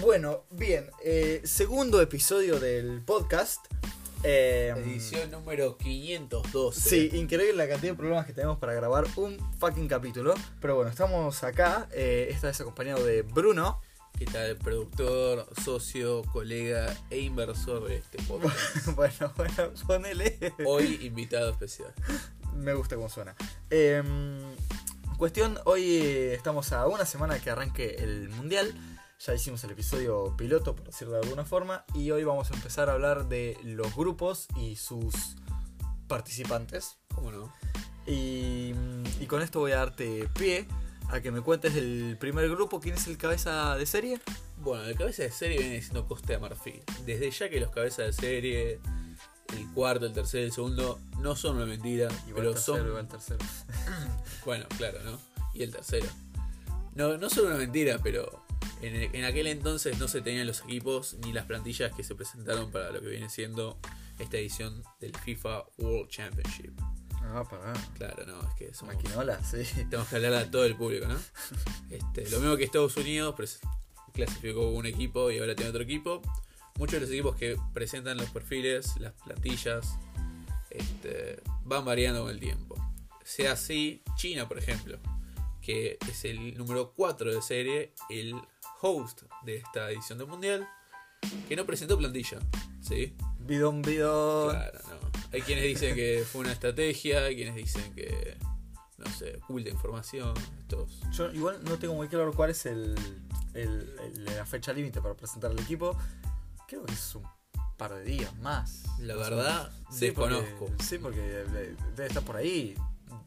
Bueno, bien, eh, segundo episodio del podcast. Eh, Edición número 512. Sí, increíble la cantidad de problemas que tenemos para grabar un fucking capítulo. Pero bueno, estamos acá, eh, esta vez acompañado de Bruno. ¿Qué tal? Productor, socio, colega e inversor de este podcast. bueno, bueno, ponele. Hoy invitado especial. Me gusta cómo suena. Eh, cuestión, hoy estamos a una semana que arranque el mundial. Ya hicimos el episodio piloto, por decirlo de alguna forma. Y hoy vamos a empezar a hablar de los grupos y sus participantes. ¿Cómo no? Y, y con esto voy a darte pie a que me cuentes del primer grupo. ¿Quién es el cabeza de serie? Bueno, el cabeza de serie viene siendo Costa de Marfil. Desde ya que los cabezas de serie, el cuarto, el tercero el segundo, no son una mentira, Igual pero tercero, son. igual tercero. Bueno, claro, ¿no? Y el tercero. No, no son una mentira, pero en, en aquel entonces no se tenían los equipos ni las plantillas que se presentaron para lo que viene siendo esta edición del FIFA World Championship. Ah, pará. Claro, no, es que somos, Maquinola, sí. tenemos que hablar a todo el público, ¿no? Este, lo mismo que Estados Unidos clasificó un equipo y ahora tiene otro equipo. Muchos de los equipos que presentan los perfiles, las plantillas, este, van variando con el tiempo. Sea así, China, por ejemplo, que es el número 4 de serie, el host de esta edición del Mundial, que no presentó plantilla, ¿sí? Bidón, bidón. Claro, no. Hay quienes dicen que fue una estrategia, hay quienes dicen que, no sé, oculta información, estos... Yo igual no tengo muy claro cuál es el, el- el- la fecha límite para presentar el equipo. Creo que es un par de días más. La verdad. Sí, porque- desconozco. sí, porque eh, debe estar por ahí.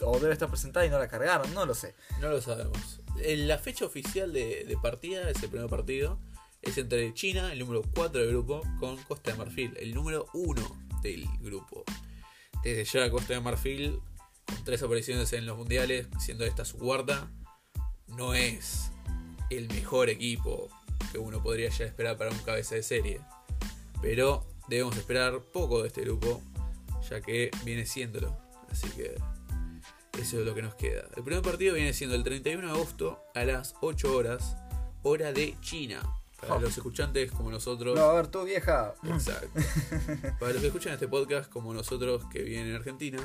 O debe estar presentada y no la cargaron, no lo sé. No lo sabemos. La fecha oficial de, de partida, ese primer partido, es entre China, el número 4 del grupo, con Costa de Marfil, el número 1 del grupo. Desde ya Costa de Marfil, con tres apariciones en los mundiales, siendo esta su cuarta, no es el mejor equipo que uno podría ya esperar para un cabeza de serie. Pero debemos esperar poco de este grupo, ya que viene siéndolo. Así que eso es lo que nos queda. El primer partido viene siendo el 31 de agosto a las 8 horas, hora de China. Para Ja. los escuchantes como nosotros. No, a ver, tú vieja. Exacto. Para los que escuchan este podcast como nosotros que viven en Argentina,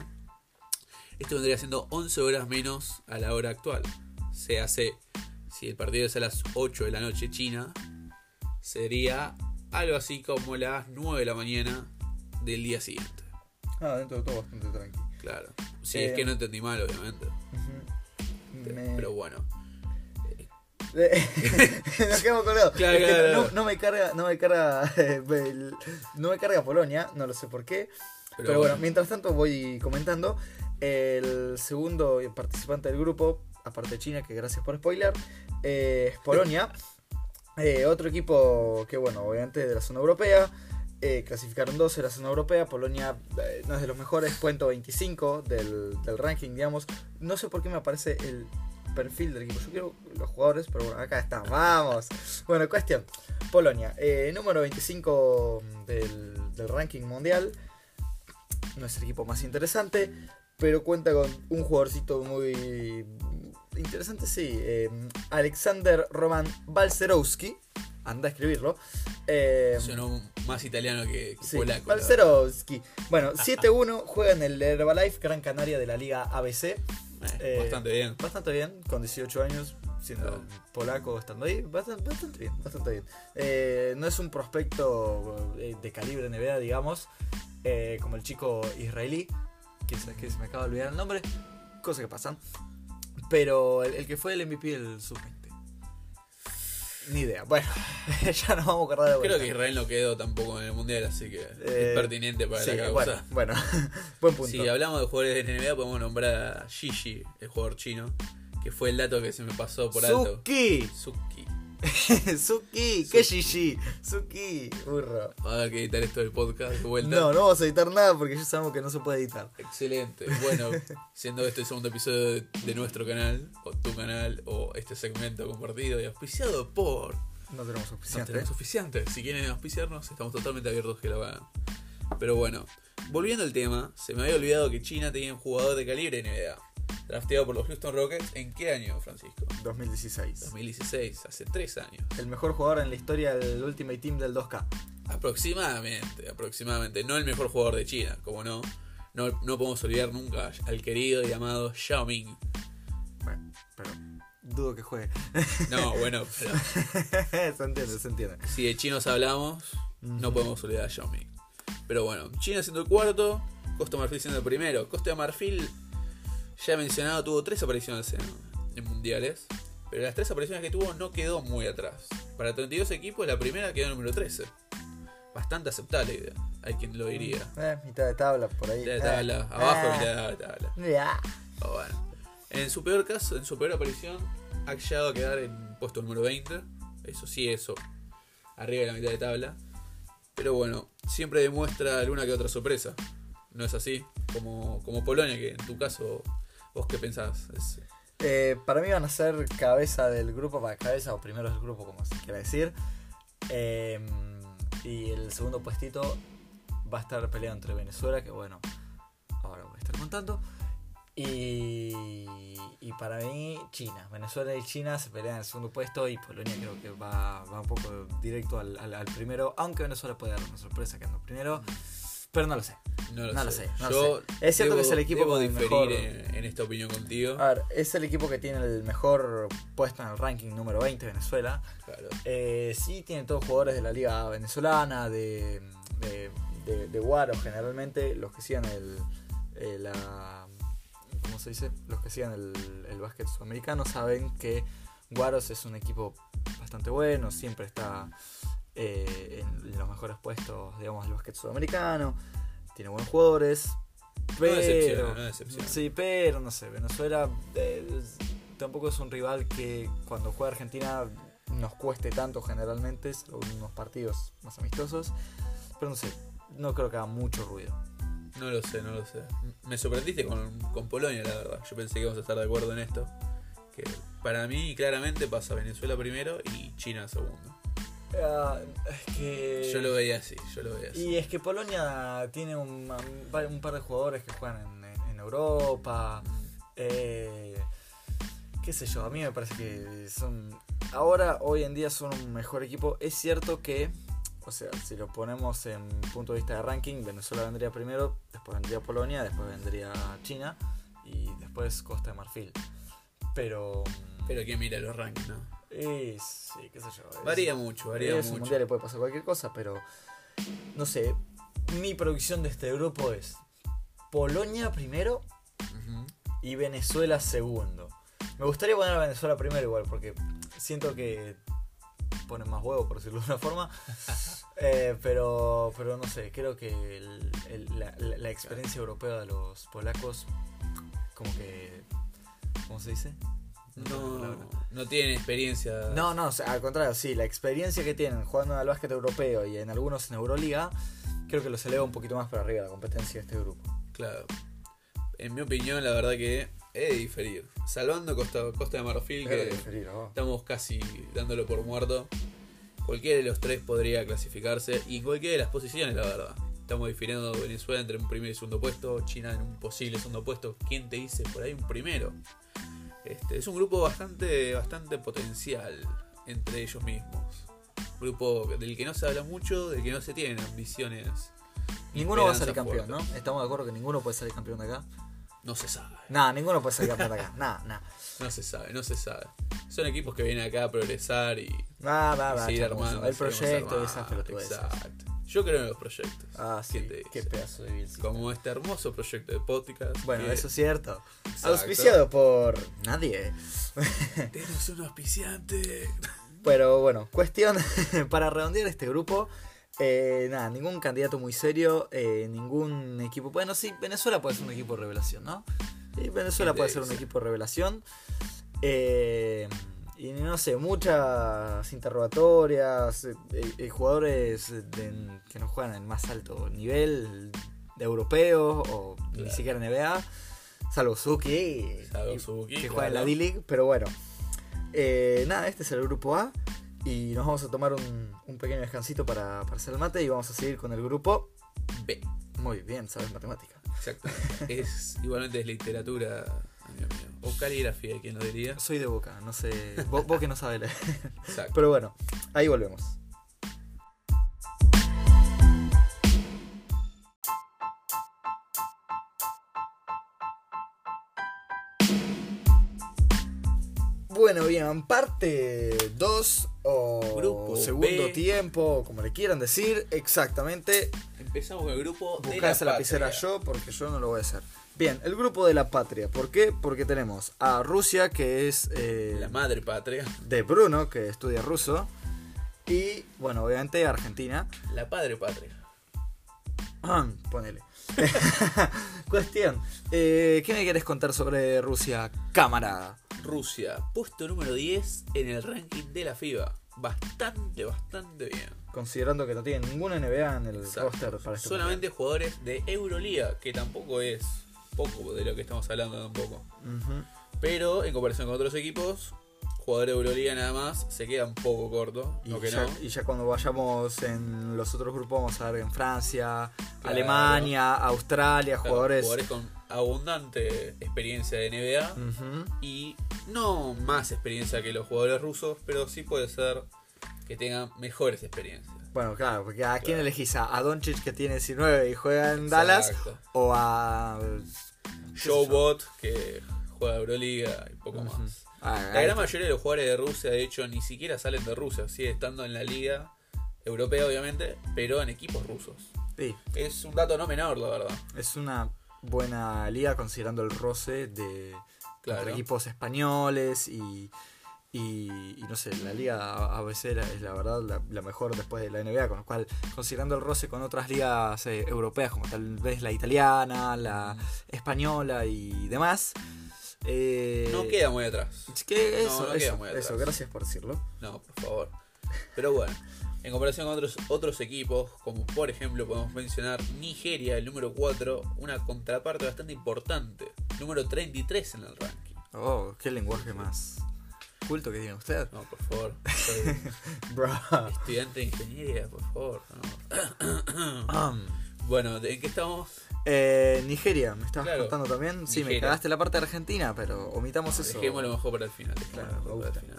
esto vendría siendo 11 horas menos a la hora actual. Se hace, si el partido es a las 8 de la noche China, sería algo así como las 9 de la mañana del día siguiente. Ah, dentro de todo bastante tranqui. Claro. Eh, es que no entendí mal, obviamente. Me- Pero bueno. Nos quedamos colgados. Claro, Es que claro, no, claro. no me carga, no me carga, el- no me carga Polonia, no lo sé por qué. Pero, bueno, bueno. mientras tanto voy comentando. El segundo participante del grupo, aparte de China, que gracias por spoiler, eh, es Polonia. Eh, otro equipo que, bueno, obviamente de la zona europea. Eh, clasificaron 12 de la zona europea. Polonia eh, no es de los mejores, puesto 25 del, del ranking, digamos. No sé por qué me aparece el perfil del equipo. Yo quiero los jugadores, pero bueno, acá está. Vamos. Bueno, cuestión. Polonia, eh, número 25 del, del ranking mundial. No es el equipo más interesante, pero cuenta con un jugadorcito muy interesante, sí. Alexander Roman Balcerowski. Anda a escribirlo. Eh, Sonó más italiano que, que Sí, polaco. Bueno, 7-1 juega en el Herbalife Gran Canaria de la Liga ABC. Eh, Eh, bastante bien. Bastante bien, con 18 años, siendo polaco, estando ahí. Bastante, bastante bien, bastante bien. Eh, no es un prospecto de calibre NBA, digamos, eh, como el chico israelí, que, que se me acaba de olvidar el nombre, cosas que pasan. Pero el, el que fue el MVP del sub-20. Ni idea. Bueno, ya nos vamos a acordar de vuelta. Creo que Israel no quedó tampoco en el mundial, así que Eh, es pertinente para Sí, la causa. bueno, bueno, buen punto. Si hablamos de jugadores de NBA, podemos nombrar a Gigi, el jugador chino, que fue el dato que se me pasó por alto. Suki, Suki. Suki, qué Gigi, Suki, burro. Va a haber que editar esto del podcast de vuelta. No, no vamos a editar nada porque ya sabemos que no se puede editar. Excelente. Bueno, siendo este el segundo episodio de, de nuestro canal, o tu canal, o este segmento compartido y auspiciado por. No tenemos No tenemos oficiantes. Si quieren auspiciarnos, estamos totalmente abiertos que lo hagan. Pero bueno, volviendo al tema, se me había olvidado que China tenía un jugador de calibre NBA. Drafteado por los Houston Rockets. ¿En qué año, Francisco? 2016. 2016, hace tres años. El mejor jugador en la historia del Ultimate Team del 2K. Aproximadamente, aproximadamente. No el mejor jugador de China, como no. No, no podemos olvidar nunca al querido y amado Xiao Ming. Bueno, pero dudo que juegue. No, bueno, pero se entiende, se entiende. si de chinos hablamos, no podemos olvidar a Xiao Ming. Pero bueno, China siendo el cuarto, Costa Marfil siendo el primero. Costa Marfil, ya mencionado, tuvo tres apariciones en, en mundiales. Pero las tres apariciones que tuvo no quedó muy atrás. Para 32 equipos, la primera quedó número 13. Bastante aceptable, hay quien lo diría. Eh, mitad de tabla por ahí. Mitad de tabla, Eh, abajo eh, mitad de tabla. ya. Pero bueno. En su peor caso, en su peor aparición, ha llegado a quedar en puesto número 20. Eso sí, eso. Arriba de la mitad de tabla. Pero bueno, siempre demuestra alguna que otra sorpresa. No es así. Como, como Polonia, que en tu caso, vos qué pensás. Es- Eh, para mí van a ser cabeza del grupo, para cabeza o primero del grupo, como se quiera decir. Eh, y el segundo puestito va a estar peleado entre Venezuela, que bueno, ahora voy a estar contando. Y, y para mí, China. Venezuela y China se pelean en el segundo puesto y Polonia creo que va, va un poco directo al, al- al primero, aunque Venezuela puede dar una sorpresa quedando primero, pero no lo sé. no lo No sé. lo sé, no Yo lo sé. Es cierto que es el equipo debo con el diferir mejor- en, en esta opinión contigo. A ver, es el equipo que tiene el mejor puesto en el ranking número 20, Venezuela. Claro. Eh, sí, tiene todos jugadores de la liga venezolana, de, de, de, de Guaro generalmente, los que sigan el, eh, la, ¿cómo se dice? Los que sigan el, el básquet sudamericano saben que Guaros es un equipo bastante bueno, siempre está eh, en los mejores puestos, digamos, del básquet sudamericano, tiene buenos jugadores, No pero... decepciona, no decepciona. Sí, pero no sé, Venezuela eh, tampoco es un rival que cuando juega Argentina nos cueste tanto generalmente, salvo unos partidos más amistosos. Pero no sé, no creo que haga mucho ruido. No lo sé, no lo sé. Me sorprendiste con, con Polonia, la verdad. Yo pensé que íbamos a estar de acuerdo en esto. Que para mí, claramente, pasa Venezuela primero y China segundo. Es que... Yo lo veía así, yo lo veía así. Y es que Polonia tiene un, un par- de jugadores que juegan en, Europa. Eh, qué sé yo, a mí me parece que son. Ahora, hoy en día, son un mejor equipo. Es cierto que, o sea, si lo ponemos en punto de vista de ranking, Venezuela vendría primero, después vendría Polonia, después vendría China y después Costa de Marfil. Pero. Pero quién mira los rankings, ¿no? Es, sí, qué sé yo. es- Varía mucho, varía es un mucho. mundial le puede pasar cualquier cosa, pero no sé. Mi predicción de este grupo es Polonia primero y Venezuela segundo. Me gustaría poner a Venezuela primero igual, porque siento que ponen más huevo, por decirlo de una forma. Eh, pero, pero no sé, creo que el- el- la, la- la experiencia europea de los polacos, como que. ¿Cómo se dice? No, no tienen experiencia. No, no, al contrario, sí, la experiencia que tienen jugando al básquet europeo y en algunos en Euroliga, creo que los eleva un poquito más para arriba la competencia de este grupo. Claro. En mi opinión, la verdad que he de diferir. Salvando Costa, Costa de Marfil, que oh. estamos casi dándolo por muerto. Cualquiera de los tres podría clasificarse y cualquiera de las posiciones, la verdad. Estamos difiriendo Venezuela entre un primer y segundo puesto, China en un posible segundo puesto. ¿Quién te dice por ahí un primero? Este, es un grupo bastante, bastante potencial entre ellos mismos. Grupo del que no se habla mucho, del que no se tienen ambiciones. ni Ninguno va a salir esperanza campeón, ¿no? Estamos de acuerdo que ninguno puede salir campeón de acá. No se sabe. Nah, ninguno puede salir campeón de acá. Nah, nah. No se sabe, no se sabe. Son equipos que vienen acá a progresar y, Nah, nah, y nah, seguir armando. El proyecto esas. Exacto. Yo creo en los proyectos. Ah, sí. ¿Quién te Qué pedazo de Bill. Como este hermoso proyecto de podcast. Bueno, que- eso es cierto. Exacto. Auspiciado por nadie. Tenemos un auspiciante. Pero bueno, cuestión para redondear este grupo. eh, nada, ningún candidato muy serio, eh, ningún equipo. Bueno, sí, Venezuela puede ser un equipo de revelación, ¿no? Sí, Venezuela ¿Quién te puede ser un equipo de revelación. Eh, y no sé, muchas interrogatorias, eh, eh, jugadores de- que no juegan en más alto nivel, de europeos o ni siquiera NBA, salvo Suki, Salvo Suki, que juega en la. D-League, pero bueno. Eh, nada, este es el grupo A y nos vamos a tomar un, un pequeño descansito para, para hacer el mate y vamos a seguir con el grupo. B. Muy bien, sabes matemática. Exacto. es, igualmente es literatura Dios mío. O caligrafía, ¿quién lo diría? Soy de boca, no sé. Vos, vos que no sabés leer. Exacto. Pero bueno, ahí volvemos. Bueno, bien, parte 2 o Grupo segundo B. tiempo, como le quieran decir, exactamente. Empezamos con el grupo de esa la lapicera yo porque yo no lo voy a hacer. Bien, el grupo de la patria. ¿Por qué? Porque tenemos a Rusia, que es eh, La madre patria. de Bruno, que estudia ruso. Y, bueno, obviamente Argentina. La padre patria. Ponele. Cuestión. eh, ¿Qué me quieres contar sobre Rusia, camarada? Rusia, puesto número 10 en el ranking de la FIBA. Bastante, bastante bien. Considerando que no tiene ninguna NBA en el Exacto. roster para este Solamente jugadores de Euroliga, que tampoco es poco de lo que estamos hablando tampoco. mundial. Ujú. Pero en comparación con otros equipos, jugadores de Euroliga nada más se queda un poco corto. Y, ya, no. y ya cuando vayamos en los otros grupos vamos a ver en Francia, Claro. Alemania, Australia, Claro, jugadores... con abundante experiencia de NBA y no más experiencia que los jugadores rusos, pero sí puede ser que tengan mejores experiencias. Bueno, claro, porque ¿a quién Claro. elegís? ¿A Doncic que tiene 19 y juega en Dallas? ¿O a... Joe Bot, que juega Euroliga y poco más. Ah, La gran mayoría de los jugadores de Rusia, de hecho, ni siquiera salen de Rusia, sigue estando en la liga europea, obviamente, pero en equipos rusos. Sí, Es un dato no menor, la verdad. es una buena liga considerando el roce de Claro. equipos españoles y, y, y no sé, la liga ABC es la verdad la, la mejor después de la NBA, con lo cual considerando el roce con otras ligas eh, europeas como tal vez la italiana, la española y demás. eh, No queda muy atrás. es que no, eso, no queda eso, muy atrás. eso, gracias por decirlo. No, por favor. Pero bueno, en comparación con otros, otros equipos, como por ejemplo podemos mencionar Nigeria, el número 4, una contraparte bastante importante, número 33 en el ranking. Oh, qué lenguaje más culto que tiene usted. No, por favor, soy Bro. estudiante de ingeniería, por favor. no. Um, Bueno, ¿en qué estamos? eh, Nigeria, ¿me estabas Claro, contando también? Sí, me cagaste la parte de Argentina, pero omitamos eso. Dejémoslo mejor para el final. Claro, mejor me para el gusta. final.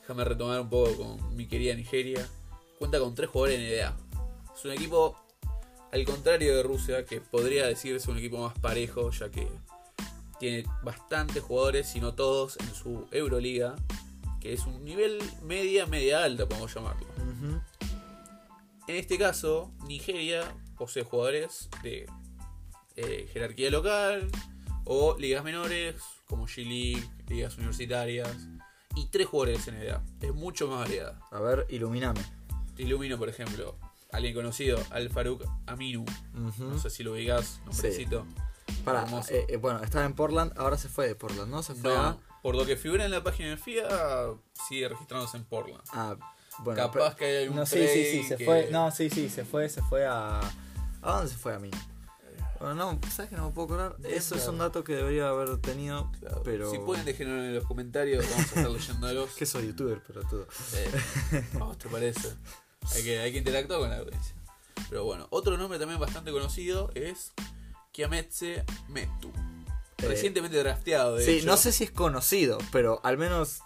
Déjame retomar un poco con mi querida Nigeria. Cuenta con tres jugadores en NBA. Es un equipo, al contrario de Rusia, que podría decirse un equipo más parejo, ya que tiene bastantes jugadores, si no todos, en su Euroliga, que es un nivel media, media alta, podemos llamarlo. En este caso, Nigeria posee jugadores de eh, jerarquía local o ligas menores, como G-League, ligas universitarias, y tres jugadores en NBA. Es mucho más variada. A ver, iluminame. Te ilumino, por ejemplo, alguien conocido, Al Farouk Aminu. No sé si lo ubicás, nombrecito. Hermoso. eh, eh, bueno, estaba en Portland, ahora se fue de Portland, ¿no? Se fue No, a... por lo que figura en la página de FIA, sigue registrándose en Portland. a- bueno, Capaz pero- que hay un No, sí, sí, sí, se que- fue. No, sí, sí, se fue, se fue a. ¿A dónde se fue a mí? Bueno, no, ¿sabes que no me puedo acordar? Eso es un dato que debería haber tenido, Claro. pero. Si pueden, déjenlo en los comentarios, vamos a estar leyéndolos. Que soy youtuber, pero todo. Eh, ¿Cómo te parece? Hay que, hay que interactuar con la audiencia. Pero bueno, otro nombre también bastante conocido es Kiametse Metu. Eh, Recientemente drafteado, de Sí, hecho. no sé si es conocido, pero al menos.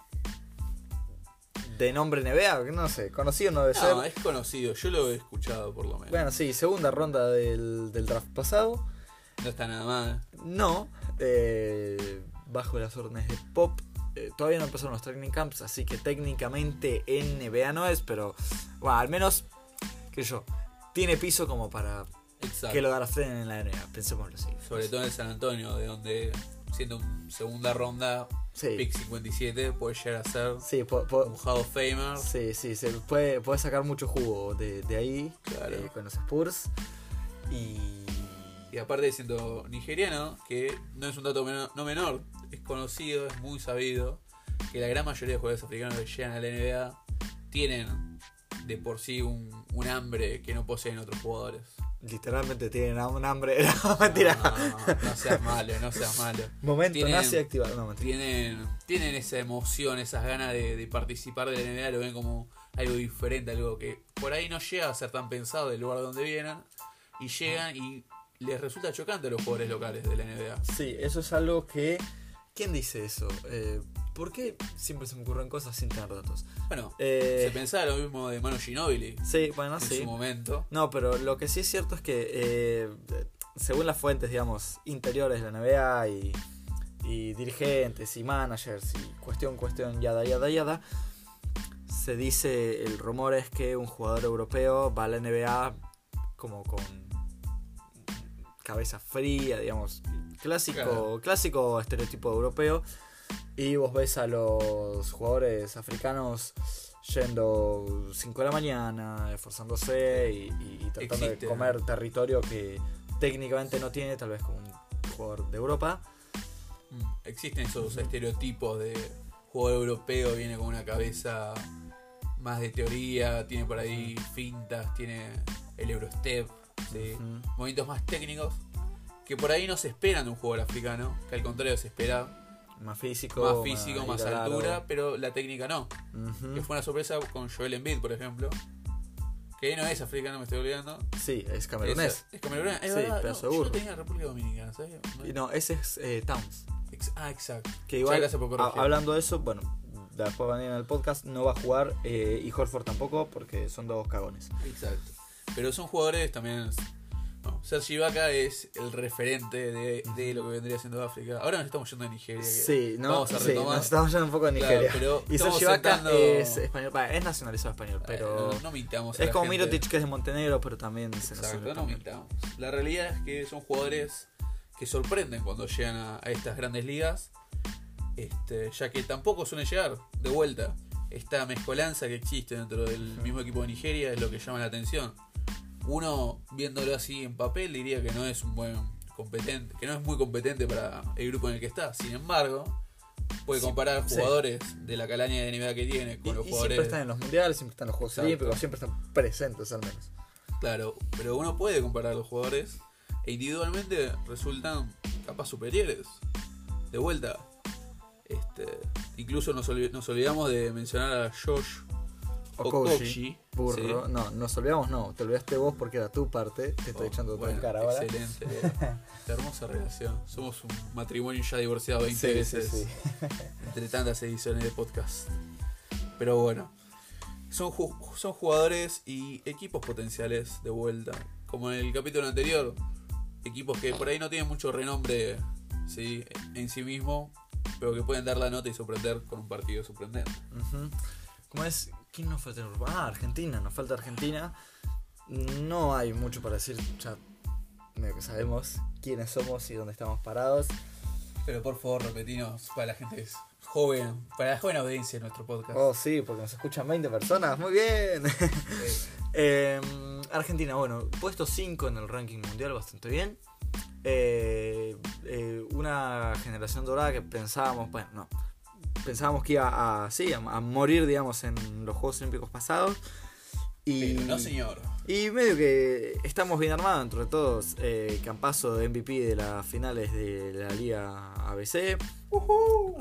De nombre NBA, que no sé, conocido no debe No, ser. es conocido, yo lo he escuchado por lo menos. Bueno, sí, segunda ronda del, del draft pasado. No está nada mal. No, eh, bajo las órdenes de Pop. eh, todavía no empezaron los training camps, así que técnicamente NBA no es, pero bueno, al menos, que yo, tiene piso como para Exacto. que lo draften en la NBA, pensémoslo así. Sobre todo en San Antonio, de donde siendo un segunda ronda, Sí, pick 57, puede llegar a ser sí, po- po- un Hall of Famer. sí, sí, se puede, puede sacar mucho jugo de, de ahí Claro. eh, con los Spurs. Y. Y aparte siendo nigeriano, que no es un dato menor- no menor, es conocido, es muy sabido, que la gran mayoría de jugadores africanos que llegan a la NBA tienen de por sí un, un hambre que no poseen otros jugadores. Literalmente tienen un hambre. No, mentira. No, no, no seas malo, no seas malo. Momento Tienen- nazi activado. No, mentira. Tienen, tienen esa emoción, esas ganas de, de participar de la NBA, lo ven como algo diferente, algo que por ahí no llega a ser tan pensado del lugar donde vienen, y llegan y les resulta chocante a los jugadores locales de la NBA. Sí, eso es algo que ¿Quién dice eso? Eh, ¿Por qué siempre se me ocurren cosas sin tener datos? Bueno, Eh, se pensaba lo mismo de Manu Ginobili sí, bueno, en sí. su momento. No, pero lo que sí es cierto es que eh, según las fuentes, digamos, interiores de la NBA y, y dirigentes y managers y cuestión, cuestión, yada, yada, yada, se dice, el rumor es que un jugador europeo va a la NBA como con cabeza fría, digamos, clásico, Claro. clásico estereotipo europeo. Y vos ves a los jugadores africanos yendo 5 de la mañana, esforzándose y, y- y tratando Existe. de comer territorio que técnicamente no tiene, tal vez como un jugador de Europa. Mm, Existen esos estereotipos de jugador europeo, viene con una cabeza más de teoría, tiene por ahí fintas, tiene el Eurostep, ¿sí? Movimientos más técnicos que por ahí no se esperan de un jugador africano, que al contrario se espera Más físico. más físico, más al altura, pero la técnica no. Que fue una sorpresa con Joel Embiid, por ejemplo. Que no es africano, me estoy olvidando. Sí, es camerunés. Es, es camerunés. Es Sí, verdad, pedazo no, de yo tenía en República Dominicana, ¿sabes? Y no, ese es eh, Towns. Ex- ah, exacto. Que igual, a- hablando de eso, bueno, después van a ir en el podcast, no va a jugar eh, y Horford tampoco porque son dos cagones. Exacto. Pero son jugadores también. No, Sergi Ibaka es el referente de, de lo que vendría siendo África. Ahora nos estamos yendo a Nigeria. Sí, ¿no? Vamos a sí, retomar. nos estamos yendo un poco a Claro, Nigeria. pero y estamos Sergi Ibaka sentando- es español, es nacionalizado español, pero Eh, no, no mintamos. a es la como gente. Mirotic que es de Montenegro, pero también se Exacto, no mintamos. La realidad es que son jugadores que sorprenden cuando llegan a, a estas grandes ligas, este, ya que tampoco suelen llegar de vuelta. Esta mezcolanza que existe dentro del mismo equipo de Nigeria es lo que llama la atención. Uno, viéndolo así en papel, diría que no es un buen competente, que no es muy competente para el grupo en el que está. Sin embargo, puede comparar sí. jugadores de la calaña de NBA que tiene Y, con los y jugadores. siempre están en los mundiales, siempre están en los Juegos. Olímpicos, siempre están presentes al menos. Claro, pero uno puede comparar los jugadores e individualmente resultan capas superiores. De vuelta. Este, incluso nos, nos olvidamos de mencionar a Josh Okoshi. Burro. sí. No, nos olvidamos, no. Te olvidaste vos porque era tu parte. Te estoy Oh, echando bueno, cara ahora. Excelente. Qué hermosa relación. Somos un matrimonio ya divorciado 20 Sí, sí, veces sí. entre tantas ediciones de podcast. Pero bueno, son, ju- son jugadores y equipos potenciales de vuelta. Como en el capítulo anterior, equipos que por ahí no tienen mucho renombre ¿sí? en sí mismo, pero que pueden dar la nota y sorprender con un partido sorprendente. Ujú. ¿Cómo es? ¿Quién nos falta? Ah, Argentina, nos falta Argentina. No hay mucho para decir, ya medio que sabemos quiénes somos y dónde estamos parados. Pero por favor, repetinos para la gente es joven, para la joven audiencia de nuestro podcast. Oh, sí, porque nos escuchan 20 personas, muy bien. Eh, Argentina, bueno, puesto 5 en el ranking mundial, bastante bien. Eh, eh, una generación dorada que pensábamos, bueno, no, pensábamos que iba a, sí, a, a morir, digamos, en los Juegos Olímpicos pasados. Y, pero no, señor. y medio que estamos bien armados entre todos. Eh, Campazo de MVP de las finales de la Liga ABC.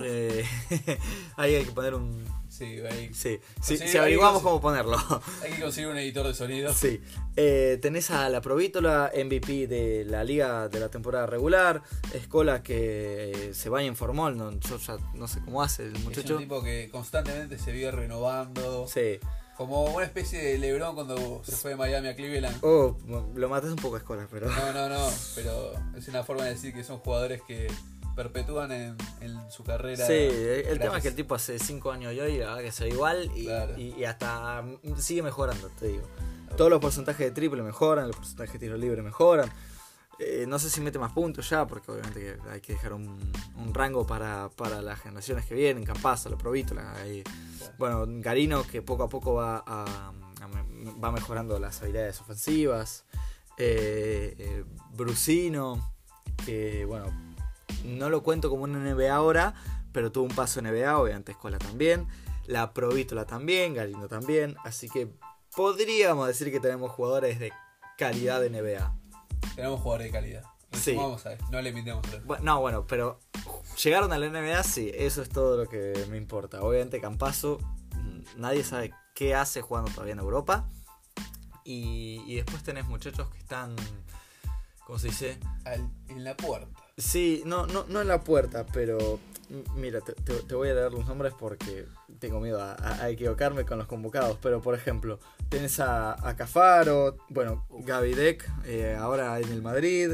Eh, ahí hay que poner un. Sí, hay, Sí, sí, Sí, si averiguamos cómo ponerlo. hay que conseguir un editor de sonido. Sí. Eh, tenés a la Provítola, MVP de la liga de la temporada regular. Escola que eh, se va en formol. No, yo ya no sé cómo hace el Es muchacho. un tipo que constantemente se vive renovando. Sí. Como una especie de Lebron cuando se fue de Miami a Cleveland. Oh, lo matas un poco a Escola, pero. No, no, no. Pero es una forma de decir que son jugadores que perpetúan en, en su carrera. Sí, el tema es que el tipo hace 5 años y hoy la verdad que se ve igual y, Claro. y- y hasta mm, sigue mejorando, te digo. Todos los porcentajes de triple mejoran, los porcentajes de tiro libre mejoran. Eh, no sé si mete más puntos ya, porque obviamente hay que dejar un, un rango para, para las generaciones que vienen, Campazo, la Provítola. ahí. Bueno, Garino que poco a poco va, a- a me- va mejorando las habilidades ofensivas. Eh, eh, Brusino, que bueno, no lo cuento como un NBA ahora, pero tuvo un paso NBA, obviamente Escola también. La Provítola también, Garino también. Así que podríamos decir que tenemos jugadores de calidad de NBA. Tenemos jugadores de calidad. Sí. Vamos a ver, no le invitemos a Bu- No, bueno, pero llegaron a la NBA, sí, eso es todo lo que me importa. Obviamente Campazo, mm, nadie sabe qué hace jugando todavía en Europa. Y, y después tenés muchachos que están, ¿cómo se dice? Al- en la puerta. Sí, no, no, no en la puerta, pero Mira, te, te- te voy a leer los nombres porque tengo miedo a, a- a equivocarme con los convocados. Pero, por ejemplo, tenés a, a Cafaro, bueno, Gaby Deck, eh, ahora en el Madrid.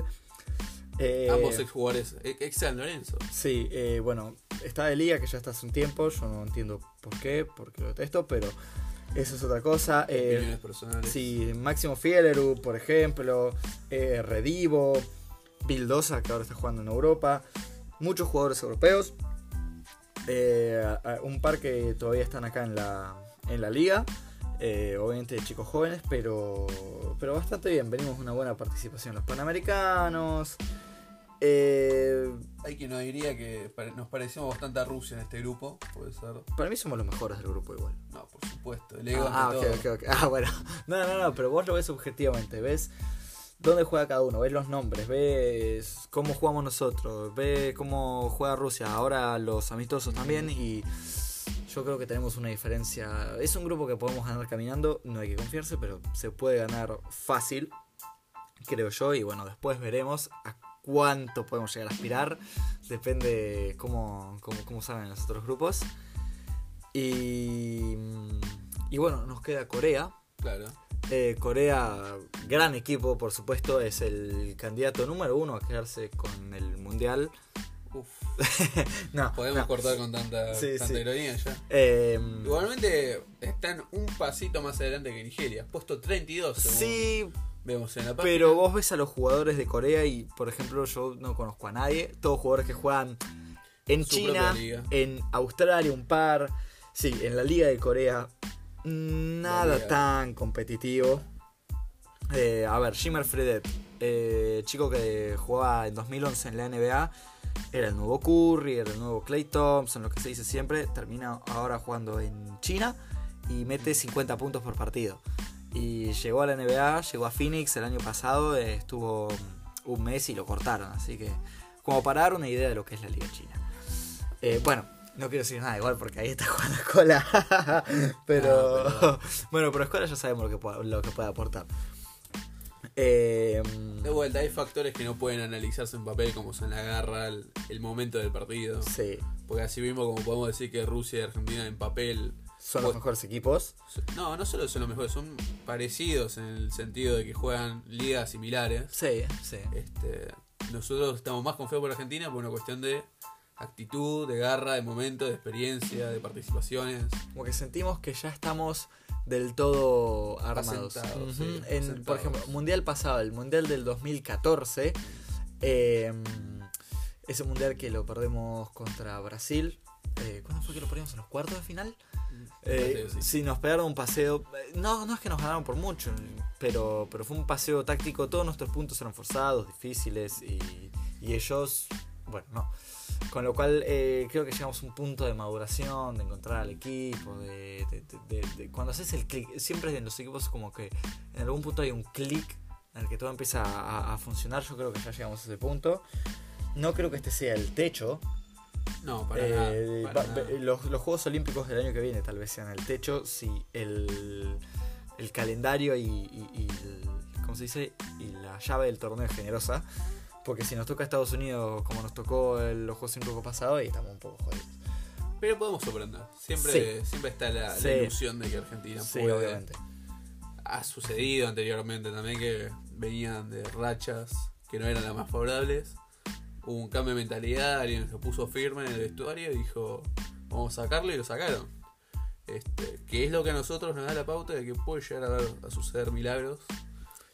eh, Ambos exjugadores, ex ex San Lorenzo. Sí, eh, bueno, está de liga que ya está hace un tiempo. Yo no entiendo por qué, porque lo detesto, pero eso es otra cosa. Eh, personales. Sí, Máximo Fieleru, por ejemplo, eh, Redivo, Bildosa, que ahora está jugando en Europa, muchos jugadores europeos, eh, un par que todavía están acá en la, en la liga, eh, obviamente chicos jóvenes, pero, pero bastante bien, venimos una buena participación en los Panamericanos. eh, Hay quien nos diría que nos parecemos bastante a Rusia en este grupo, puede ser. para mí somos los mejores del grupo igual. No, por supuesto. El ego Ah, ante ok, todo. Ah, bueno. No, no, no, pero vos lo ves objetivamente. Ves dónde juega cada uno, ves los nombres, ves cómo jugamos nosotros, ves cómo juega Rusia, ahora los amistosos también. Y yo creo que tenemos una diferencia. Es un grupo que podemos ganar caminando, no hay que confiarse, pero se puede ganar fácil, creo yo. Y bueno, después veremos a cuánto podemos llegar a aspirar. Depende cómo, cómo, cómo salgan los otros grupos. Y, y bueno, nos queda Corea. Claro. Eh, Corea, gran equipo, por supuesto, es el candidato número uno a quedarse con el mundial. Uf, no, podemos no. cortar con tanta, Sí, tanta sí. ironía ya. Eh, Igualmente están un pasito más adelante que Nigeria. Puesto 32, según sí, vemos en la página. pero vos ves a los jugadores de Corea y, por ejemplo, yo no conozco a nadie. Todos jugadores que juegan en Su China, en Australia, un par. Sí, en la liga de Corea, nada tan competitivo. Eh, a ver, Jimmer Fredet, eh, chico que jugaba en 2011 en la NBA, era el nuevo Curry, era el nuevo Clay Thompson, lo que se dice siempre, termina ahora jugando en China y mete 50 puntos por partido. Y llegó a la NBA, llegó a Phoenix el año pasado, eh, estuvo un mes y lo cortaron, así que como para dar una idea de lo que es la liga china. Bueno, no quiero decir nada igual porque ahí está jugando Escola, pero Ah, pero- bueno, pero Escola ya sabemos lo que puede, lo que puede aportar. Eh, De vuelta, hay factores que no pueden analizarse en papel, como son la garra, el, el momento del partido. sí, Porque así mismo, como podemos decir que Rusia y Argentina en papel. son los mejores equipos. No, no solo son los mejores, son parecidos en el sentido de que juegan ligas similares. Sí, sí. Este, nosotros estamos más confiados por Argentina por una cuestión de actitud, de garra, de momento, de experiencia, de participaciones. Como que sentimos que ya estamos del todo armados. Asentados, Ujú. sí, En, asentados. por ejemplo, mundial pasado, el mundial del 2014, eh, ese mundial que lo perdemos contra Brasil. Eh, ¿Cuándo fue que lo perdimos? ¿En los cuartos de final? Eh, Paseo, sí. sí, nos pegaron un paseo. eh, No, no es que nos ganaron por mucho, pero, pero fue un paseo táctico. Todos nuestros puntos eran forzados, difíciles y, y ellos, bueno, no. Con lo cual eh, creo que llegamos a un punto de maduración, de encontrar al equipo, de, de- de- de- cuando haces el clic, siempre en los equipos como que en algún punto hay un clic en el que todo empieza a, a funcionar. Yo creo que ya llegamos a ese punto. No creo que este sea el techo, No, para eh, nada. para va- nada. los, los Juegos Olímpicos del año que viene tal vez sean el techo si el, el calendario y, y- y el- ¿cómo se dice? y la llave del torneo es generosa. Porque si nos toca Estados Unidos como nos tocó el- los Juegos Olímpicos pasados, ahí estamos un poco jodidos. Pero podemos sorprender. Siempre, siempre está la, ilusión de que Argentina Sí, puede. obviamente. Ha sucedido anteriormente también que venían de rachas que no eran las más favorables. Hubo un cambio de mentalidad, alguien se puso firme en el vestuario y dijo, vamos a sacarlo y lo sacaron. Este, que es lo que a nosotros nos da la pauta de que puede llegar a, a suceder milagros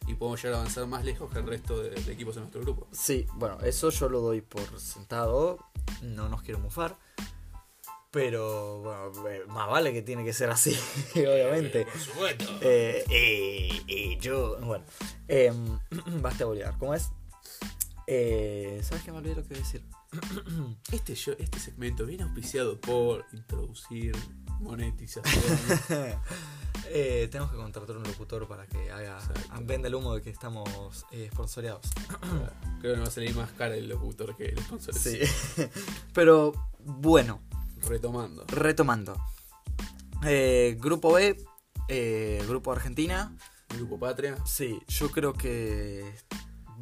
y podemos llegar a avanzar más lejos que el resto de, de equipos en nuestro grupo. Sí, bueno, eso yo lo doy por sentado. No nos quiero mufar. Pero, bueno, eh, más vale que tiene que ser así, obviamente. Por supuesto. Eh, eh, eh, yo, bueno, em, basta Bolívar, ¿cómo es? Eh, ¿Sabes qué me olvidé lo que iba a decir? Este, show- este segmento viene auspiciado por introducir monetización. Eh, tenemos que contratar un locutor para que haga Exacto. venda el humo de que estamos eh, sponsoreados. Creo que nos va a salir más cara el locutor que el sponsor. Sí. Pero bueno, Retomando. retomando. Eh, grupo B, eh, Grupo Argentina. Grupo Patria. Sí, yo creo que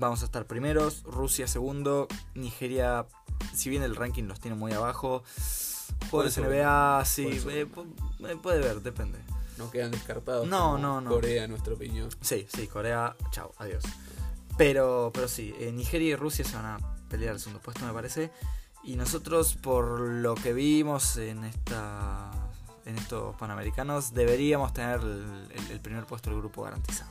vamos a estar primeros, Rusia segundo, Nigeria, si bien el ranking los tiene muy abajo, jugadores Puede NBA, sí, puede eh, ver, depende. No quedan descartados. No, no, no. Corea, en nuestra opinión. Sí, sí, Corea, chao, adiós. Pero, pero sí, eh, Nigeria y Rusia se van a pelear el segundo puesto, me parece. Y nosotros, por lo que vimos en esta en estos panamericanos, deberíamos tener el, el- el primer puesto del grupo garantizado.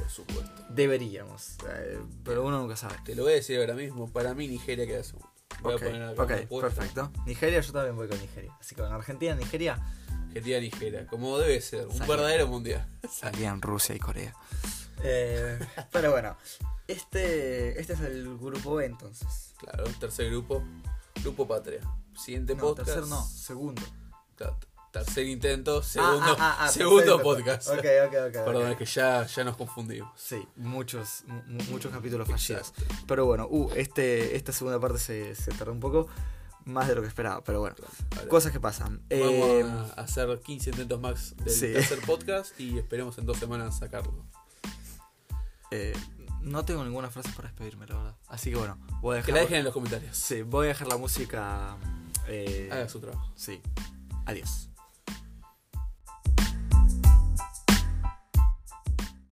Por supuesto. Deberíamos, eh, pero uno nunca sabe. Te lo voy a decir ahora mismo. Para mí, Nigeria queda segundo. Voy a poner acá perfecto. Nigeria, yo también voy con Nigeria. Así que con Argentina, Nigeria, Argentina, Nigeria. Como debe ser. Un Salía. verdadero mundial. salían Rusia y Corea. Eh, pero bueno, este, este es el grupo B entonces. Claro, tercer grupo. Grupo Patria. Siguiente No, podcast. tercer no, segundo. Claro, tercer intento. Segundo, Ah, ah, ah, ah, segundo podcast. Ok, ok, ok. Perdón, ok. es que ya, ya nos confundimos. Sí, muchos, mu- mu- muchos capítulos fallidos. Exacto. Pero bueno, uh, este, esta segunda parte se, se tardó un poco más de lo que esperaba. Pero bueno, cosas que pasan. Eh, Vamos a hacer 15 intentos más del sí. tercer podcast y esperemos en dos semanas sacarlo. eh, no tengo ninguna frase para despedirme, la verdad. Así que bueno, voy a Que dejar, la dejen en los comentarios. sí, voy a dejar la música. eh, Haga su trabajo. sí, adiós.